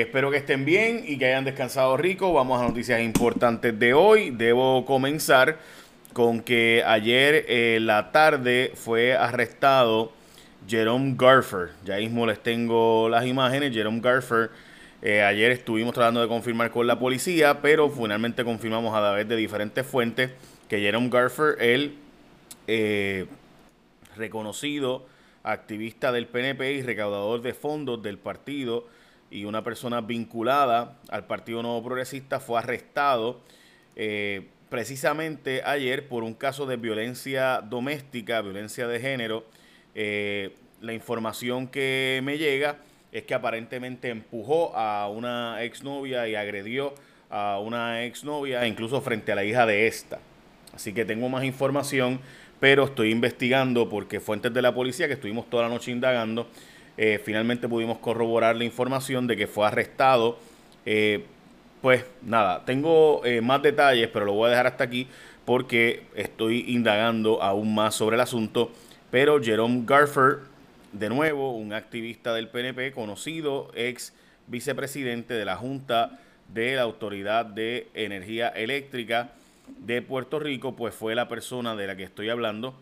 Espero que estén bien y que hayan descansado rico. Vamos a noticias importantes de hoy. Debo comenzar con que ayer en la tarde fue arrestado Jerome Garfer. Ya mismo les tengo las imágenes. Jerome Garfer. Eh, ayer estuvimos tratando de confirmar con la policía, pero finalmente confirmamos a través de diferentes fuentes que Jerome Garfer, el eh, reconocido activista del PNP y recaudador de fondos del partido, y una persona vinculada al Partido Nuevo Progresista fue arrestado eh, precisamente ayer por un caso de violencia doméstica, violencia de género. Eh, la información que me llega es que aparentemente empujó a una exnovia y agredió a una exnovia, incluso frente a la hija de esta. Así que tengo más información, pero estoy investigando porque fuentes de la policía que estuvimos toda la noche indagando eh, finalmente pudimos corroborar la información de que fue arrestado. Eh, pues nada, tengo eh, más detalles, pero lo voy a dejar hasta aquí porque estoy indagando aún más sobre el asunto. Pero Jerome Garfer, de nuevo, un activista del PNP, conocido, ex vicepresidente de la Junta de la Autoridad de Energía Eléctrica de Puerto Rico, pues fue la persona de la que estoy hablando.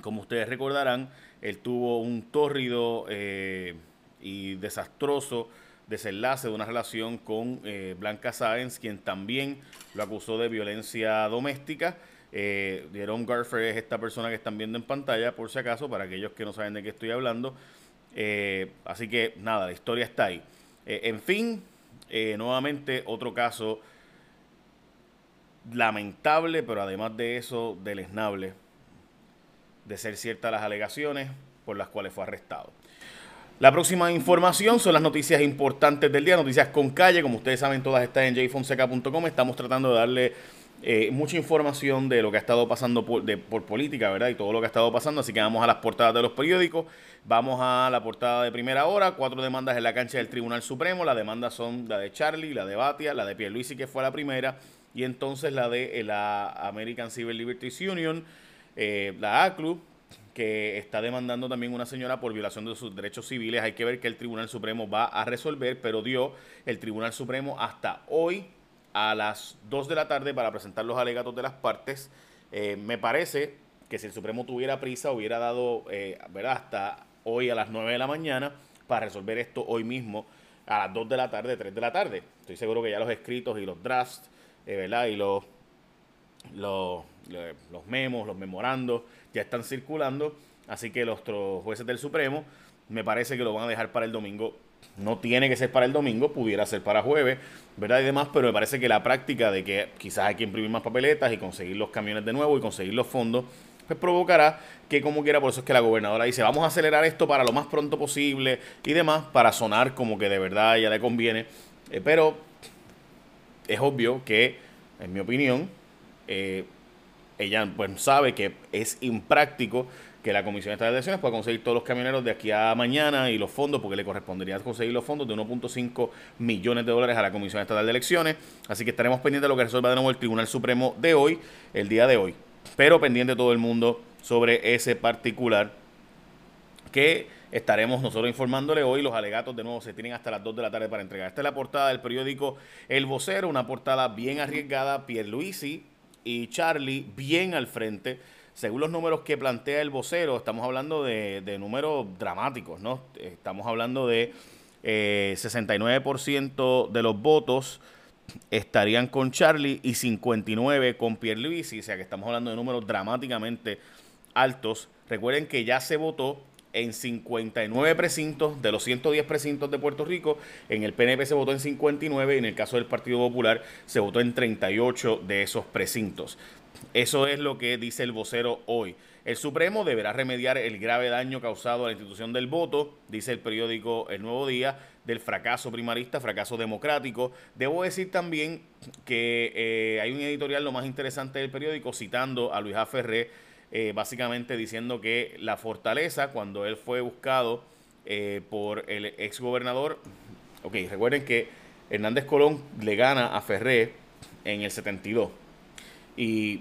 Como ustedes recordarán, él tuvo un tórrido eh, y desastroso desenlace de una relación con eh, Blanca Sáenz, quien también lo acusó de violencia doméstica. Eh, Jerome Garfer es esta persona que están viendo en pantalla, por si acaso, para aquellos que no saben de qué estoy hablando. Eh, así que nada, la historia está ahí. en fin, nuevamente otro caso lamentable, pero además de eso, deleznable de ser ciertas las alegaciones por las cuales fue arrestado. La próxima información son las noticias importantes del día, noticias con calle, como ustedes saben todas están en jfonseca.com, estamos tratando de darle eh, mucha información de lo que ha estado pasando por, por política, ¿verdad? Y todo lo que ha estado pasando, así que vamos a las portadas de los periódicos, vamos a la portada de primera hora, cuatro demandas en la cancha del Tribunal Supremo, las demandas son la de Charlie, la de Batia, la de Pierluisi que fue la primera, y entonces la de eh, la American Civil Liberties Union, eh, la ACLU, que está demandando también una señora por violación de sus derechos civiles. Hay que ver que el Tribunal Supremo va a resolver, pero dio el Tribunal Supremo hasta hoy a las 2 de la tarde para presentar los alegatos de las partes. Eh, me parece que si el Supremo tuviera prisa hubiera dado, eh, ¿verdad? Hasta hoy a las 9 de la mañana para resolver esto hoy mismo a las 2 de la tarde, 3 de la tarde. Estoy seguro que ya los escritos y los drafts, ¿verdad? Y los, los los memos, los memorandos ya están circulando, así que los jueces del Supremo me parece que lo van a dejar para el domingo. No tiene que ser para el domingo, pudiera ser para jueves, ¿verdad? Y demás, pero me parece que la práctica de que quizás hay que imprimir más papeletas y conseguir los camiones de nuevo y conseguir los fondos, pues provocará que como quiera, por eso es que la gobernadora dice, vamos a acelerar esto para lo más pronto posible y demás, para sonar como que de verdad ya le conviene. Eh, pero es obvio que, en mi opinión, eh, ella pues sabe que es impráctico que la Comisión Estatal de Elecciones pueda conseguir todos los camioneros de aquí a mañana y los fondos, porque le correspondería conseguir los fondos de 1.5 millones de dólares a la Comisión Estatal de Elecciones. Así que estaremos pendientes de lo que resuelva de nuevo el Tribunal Supremo de hoy, el día de hoy. Pero pendiente todo el mundo sobre ese particular que estaremos nosotros informándole hoy. Los alegatos de nuevo se tienen hasta las 2 de la tarde para entregar. Esta es la portada del periódico El Vocero, una portada bien arriesgada. Pierluisi y Charlie bien al frente. Según los números que plantea el vocero, estamos hablando de, números dramáticos, ¿no? Estamos hablando de 69% eh, de los votos estarían con Charlie y 59 con Pierluisi, o sea que estamos hablando de números dramáticamente altos. Recuerden que ya se votó en 59 precintos de los 110 precintos de Puerto Rico. En el PNP se votó en 59 y en el caso del Partido Popular se votó en 38 de esos precintos. Eso es lo que dice el vocero hoy. El Supremo deberá remediar el grave daño causado a la institución del voto, dice el periódico El Nuevo Día, del fracaso primarista, fracaso democrático. Debo decir también que eh, hay un editorial lo más interesante del periódico citando a Luis A. Ferré, eh, básicamente diciendo que la fortaleza, cuando él fue buscado eh, por el ex gobernador, ok, recuerden que Hernández Colón le gana a Ferré en el 72 y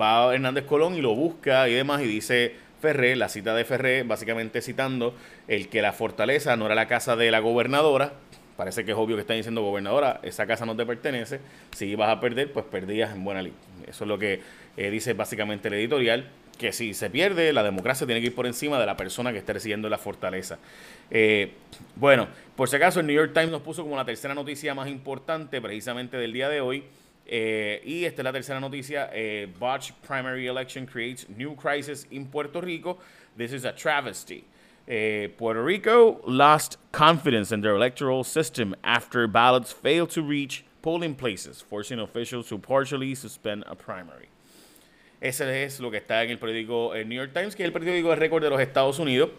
va Hernández Colón y lo busca y demás y dice Ferré, la cita de Ferré, básicamente citando el que la fortaleza no era la casa de la gobernadora, parece que es obvio que están diciendo, gobernadora, esa casa no te pertenece, si ibas a perder, pues perdías en buena ley. Eso es lo que eh, dice básicamente el editorial, que si se pierde, la democracia tiene que ir por encima de la persona que esté recibiendo la fortaleza. Eh, bueno, por si acaso, el New York Times nos puso como la tercera noticia más importante precisamente del día de hoy. Eh, y esta es la tercera noticia. Eh, Botch primary election creates new crisis in Puerto Rico. This is a travesty. Puerto Rico lost confidence in their electoral system after ballots failed to reach polling places, forcing officials to partially suspend a primary. Ese es lo que está en el periódico New York Times, que es el periódico de récord de los Estados Unidos.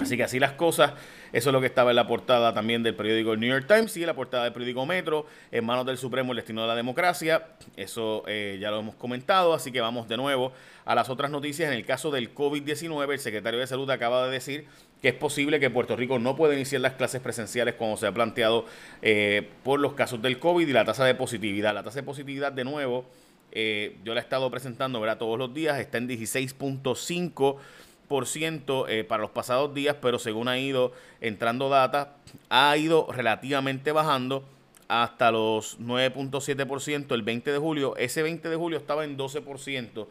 Así que así las cosas. Eso es lo que estaba en la portada también del periódico New York Times y en la portada del periódico Metro, en manos del Supremo el destino de la democracia. Eso eh, ya lo hemos comentado, así que vamos de nuevo a las otras noticias. En el caso del COVID-19, el secretario de Salud acaba de decir que es posible que Puerto Rico no pueda iniciar las clases presenciales como se ha planteado eh, por los casos del COVID y la tasa de positividad. La tasa de positividad, de nuevo, eh, yo la he estado presentando ¿verdad? todos los días, está en 16.5 eh, para los pasados días, pero según ha ido entrando data, ha ido relativamente bajando hasta los 9.7% el 20 de julio. Ese 20 de julio estaba en 12%.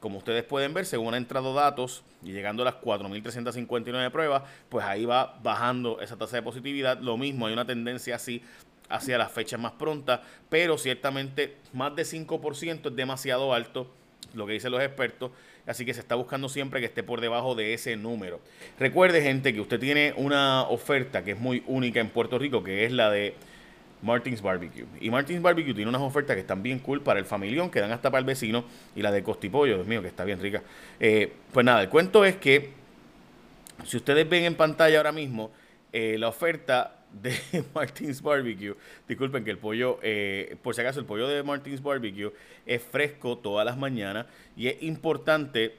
Como ustedes pueden ver, según han entrado datos y llegando a las 4.359 pruebas, pues ahí va bajando esa tasa de positividad. Lo mismo, hay una tendencia así hacia las fechas más prontas, pero ciertamente más de 5% es demasiado alto, lo que dicen los expertos. Así que se está buscando siempre que esté por debajo de ese número. Recuerde, gente, que usted tiene una oferta que es muy única en Puerto Rico, que es la de Martins Barbecue. Y Martins Barbecue tiene unas ofertas que están bien cool para el familión, que dan hasta para el vecino, y la de Costipollo, Dios mío, que está bien rica. Eh, pues nada, el cuento es que, si ustedes ven en pantalla ahora mismo, eh, la oferta de Martins Barbecue. Disculpen que el pollo, eh, por si acaso, el pollo de Martins Barbecue es fresco todas las mañanas y es importante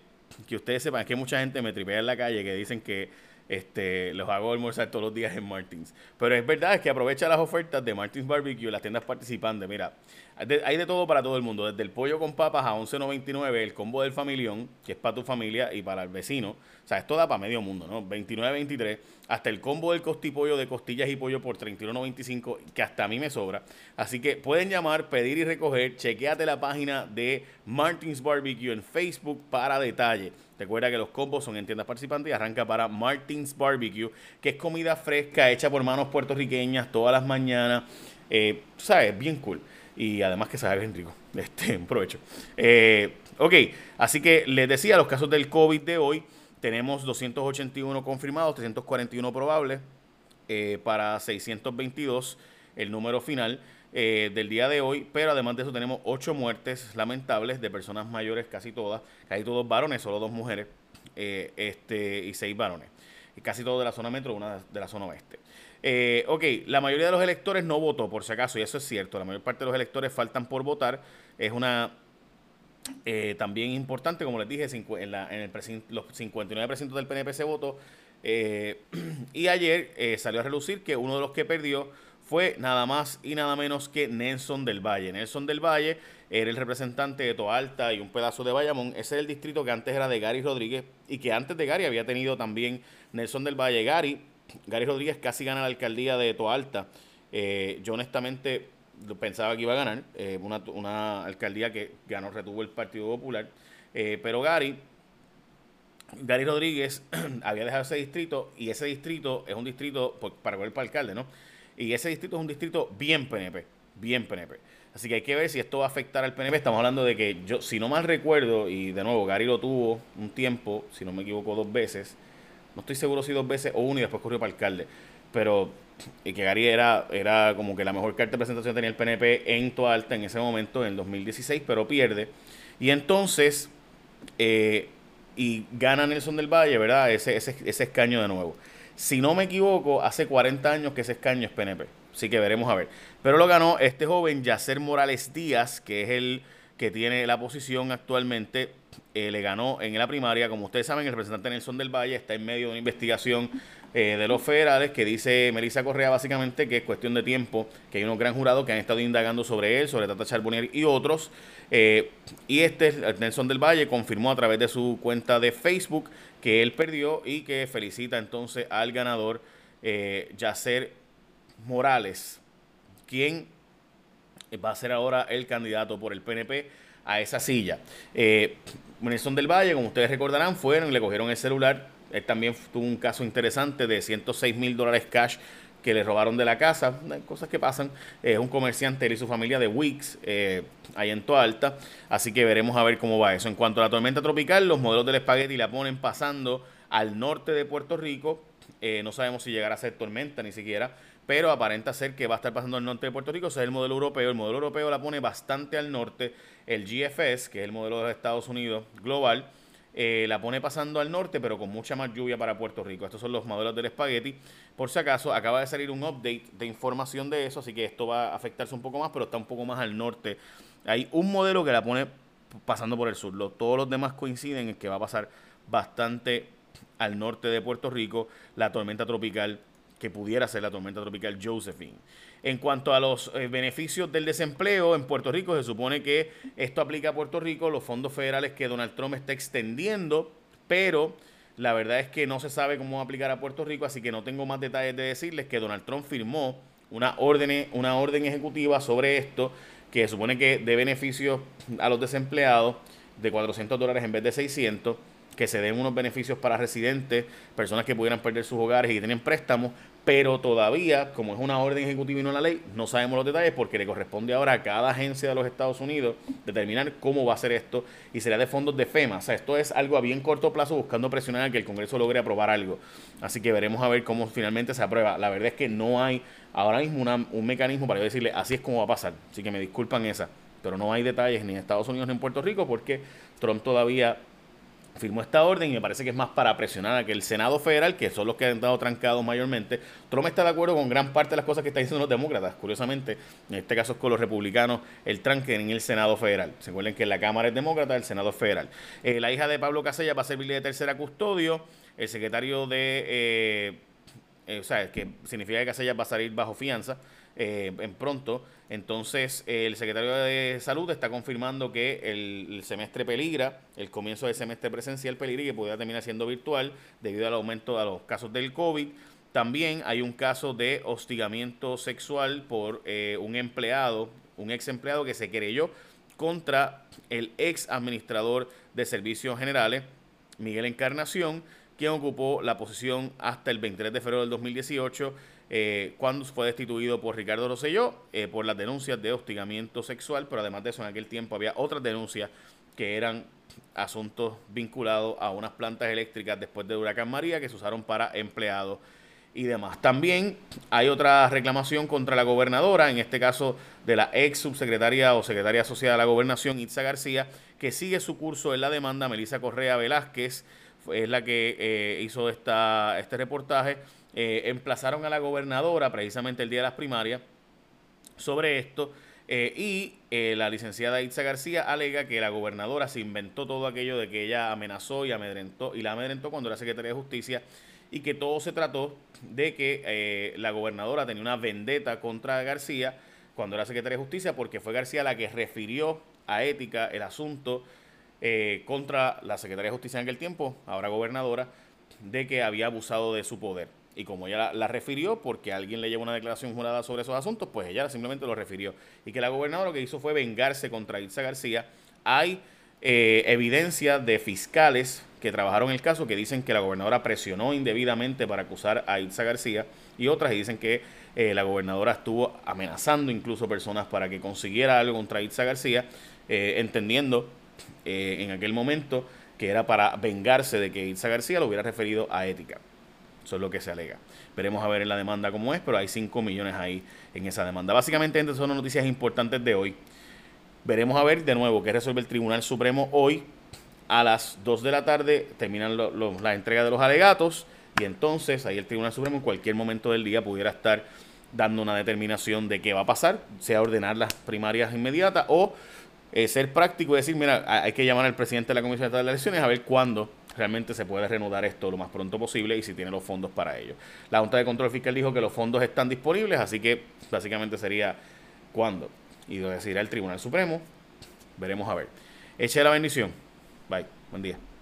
que ustedes sepan que mucha gente me tripea en la calle que dicen que este, los hago almorzar todos los días en Martins. Pero es verdad es que aprovecha las ofertas de Martins Barbecue, las tiendas participantes. Mira, hay de todo para todo el mundo. Desde el pollo con papas a 11.99, el combo del familión, que es para tu familia y para el vecino. O sea, esto da para medio mundo, ¿no? 29.23. Hasta el combo del costipollo de costillas y pollo por 31.95, que hasta a mí me sobra. Así que pueden llamar, pedir y recoger. Chequéate la página de Martins Barbecue en Facebook para detalle. Recuerda que los combos son en tiendas participantes y arranca para Martins Barbecue, que es comida fresca hecha por manos puertorriqueñas todas las mañanas. Eh, ¿Sabes? Bien cool. Y además que sabe bien rico. Este, provecho. Eh, ok, así que les decía, los casos del COVID de hoy, tenemos 281 confirmados, 341 probables, eh, para 622 el número final. Eh, del día de hoy, pero además de eso tenemos ocho muertes lamentables de personas mayores, casi todas, casi todos varones, solo dos mujeres, eh, este, y seis varones. Y casi todos de la zona metro, una de la zona oeste. Eh, ok, la mayoría de los electores no votó, por si acaso, y eso es cierto. La mayor parte de los electores faltan por votar. Es una también importante, como les dije, en, la, en el los 59% del PNP se votó. y ayer salió a relucir que uno de los que perdió fue nada más y nada menos que Nelson del Valle. Nelson del Valle era el representante de Toalta y un pedazo de Bayamón. Ese es el distrito que antes era de Gary Rodríguez y que antes de Gary había tenido también Nelson del Valle. Gary, Gary Rodríguez casi gana la alcaldía de Toalta. Eh, yo honestamente pensaba que iba a ganar, eh, una, alcaldía que ganó, retuvo el Partido Popular. Eh, pero Gary, Gary Rodríguez había dejado ese distrito y ese distrito es un distrito pues, para el para alcalde, ¿no? Y ese distrito es un distrito bien PNP, bien PNP. Así que hay que ver si esto va a afectar al PNP. Estamos hablando de que yo, si no mal recuerdo, y de nuevo, Gary lo tuvo un tiempo, si no me equivoco, dos veces. No estoy seguro si dos veces o uno y después corrió para alcalde. Pero y que Gary era, era como que la mejor carta de presentación tenía el PNP en Toalta en ese momento, en el 2016, pero pierde. Y entonces, eh, y gana Nelson del Valle, ¿verdad? Ese, ese, ese escaño de nuevo. Si no me equivoco, hace 40 años que ese escaño es PNP. Así que veremos a ver. Pero lo ganó este joven Yacer Morales Díaz, que es el que tiene la posición actualmente. Eh, le ganó en la primaria. Como ustedes saben, el representante Nelson del Valle está en medio de una investigación eh, de los federales que dice Melissa Correa básicamente que es cuestión de tiempo, que hay unos gran jurados que han estado indagando sobre él, sobre Tata Charbonnier y otros. Eh, y este, Nelson del Valle, confirmó a través de su cuenta de Facebook que él perdió y que felicita entonces al ganador eh, Yacer Morales, quien va a ser ahora el candidato por el PNP a esa silla. Eh, del Valle, como ustedes recordarán, fueron le cogieron el celular. Él también tuvo un caso interesante de 106 mil dólares cash que le robaron de la casa, cosas que pasan. Es un comerciante, él y su familia de Wix, eh, ahí en Toa Alta. Así que veremos a ver cómo va eso. En cuanto a la tormenta tropical, los modelos del espagueti la ponen pasando al norte de Puerto Rico. Eh, no sabemos si llegará a ser tormenta ni siquiera, pero aparenta ser que va a estar pasando al norte de Puerto Rico. Ese es el modelo europeo. El modelo europeo la pone bastante al norte. El GFS, que es el modelo de los Estados Unidos global, eh, la pone pasando al norte, pero con mucha más lluvia para Puerto Rico. Estos son los modelos del espagueti. Por si acaso, acaba de salir un update de información de eso, así que esto va a afectarse un poco más, pero está un poco más al norte. Hay un modelo que la pone pasando por el sur. todos los demás coinciden en que va a pasar bastante al norte de Puerto Rico la tormenta tropical que pudiera ser la tormenta tropical Josephine. En cuanto a los eh, beneficios del desempleo en Puerto Rico, se supone que esto aplica a Puerto Rico, los fondos federales que Donald Trump está extendiendo, pero la verdad es que no se sabe cómo aplicar a Puerto Rico, así que no tengo más detalles de decirles que Donald Trump firmó una orden, una orden ejecutiva sobre esto que supone que de beneficios a los desempleados de 400 dólares en vez de 600 que se den unos beneficios para residentes, personas que pudieran perder sus hogares y que tienen préstamos, pero todavía, como es una orden ejecutiva y no la ley, no sabemos los detalles porque le corresponde ahora a cada agencia de los Estados Unidos determinar cómo va a ser esto y será de fondos de FEMA. O sea, esto es algo a bien corto plazo buscando presionar a que el Congreso logre aprobar algo. Así que veremos a ver cómo finalmente se aprueba. La verdad es que no hay ahora mismo un mecanismo para decirle así es como va a pasar. Así que me disculpan esa. Pero no hay detalles ni en Estados Unidos ni en Puerto Rico porque Trump todavía firmó esta orden y me parece que es más para presionar a que el Senado federal, que son los que han estado trancados mayormente, Trump está de acuerdo con gran parte de las cosas que están diciendo los demócratas. Curiosamente, en este caso es con los republicanos, el tranque en el Senado federal. Se acuerdan que la Cámara es demócrata, el Senado federal. Eh, la hija de Pablo Casella va a servirle de tercera custodio. El secretario de... Eh, eh, o sea, que significa que Casella va a salir bajo fianza en pronto. Entonces, el secretario de Salud está confirmando que el, semestre peligra, el comienzo del semestre presencial peligra y que podría terminar siendo virtual debido al aumento de los casos del COVID. También hay un caso de hostigamiento sexual por eh, un empleado, un ex empleado que se querelló contra el ex administrador de servicios generales, Miguel Encarnación, quien ocupó la posición hasta el 23 de febrero del 2018 eh, cuando fue destituido por Ricardo Rosselló eh, por las denuncias de hostigamiento sexual, pero además de eso en aquel tiempo había otras denuncias que eran asuntos vinculados a unas plantas eléctricas después de Huracán María que se usaron para empleados y demás. También hay otra reclamación contra la gobernadora, en este caso de la ex subsecretaria o secretaria asociada a la gobernación, Itza García, que sigue su curso en la demanda. Melissa Correa Velázquez es la que eh, hizo esta, este reportaje eh, emplazaron a la gobernadora precisamente el día de las primarias sobre esto eh, y eh, la licenciada Itza García alega que la gobernadora se inventó todo aquello de que ella amenazó y amedrentó y la amedrentó cuando era secretaria de justicia y que todo se trató de que la gobernadora tenía una vendetta contra García cuando era secretaria de justicia porque fue García la que refirió a ética el asunto contra la secretaria de justicia en aquel tiempo, ahora gobernadora, de que había abusado de su poder. Y como ella la, refirió, porque alguien le llevó una declaración jurada sobre esos asuntos, pues ella simplemente lo refirió. Y que la gobernadora lo que hizo fue vengarse contra Ilsa García. Hay eh, evidencia de fiscales que trabajaron el caso que dicen que la gobernadora presionó indebidamente para acusar a Ilsa García y otras que dicen que eh, la gobernadora estuvo amenazando incluso personas para que consiguiera algo contra Ilsa García, eh, entendiendo en aquel momento que era para vengarse de que Ilsa García lo hubiera referido a ética. Eso es lo que se alega. Veremos a ver en la demanda cómo es, pero hay 5 millones ahí en esa demanda. Básicamente, estas son las noticias importantes de hoy. Veremos a ver de nuevo qué resuelve el Tribunal Supremo hoy. A las 2 de la tarde terminan la entrega de los alegatos y entonces ahí el Tribunal Supremo en cualquier momento del día pudiera estar dando una determinación de qué va a pasar, sea ordenar las primarias inmediatas o eh, ser práctico y decir, mira, hay que llamar al presidente de la Comisión de Elecciones a ver cuándo realmente se puede reanudar esto lo más pronto posible y si tiene los fondos para ello. La Junta de Control Fiscal dijo que los fondos están disponibles, así que básicamente sería cuándo. Y lo decidirá el Tribunal Supremo. Veremos a ver. Eche la bendición. Bye. Buen día.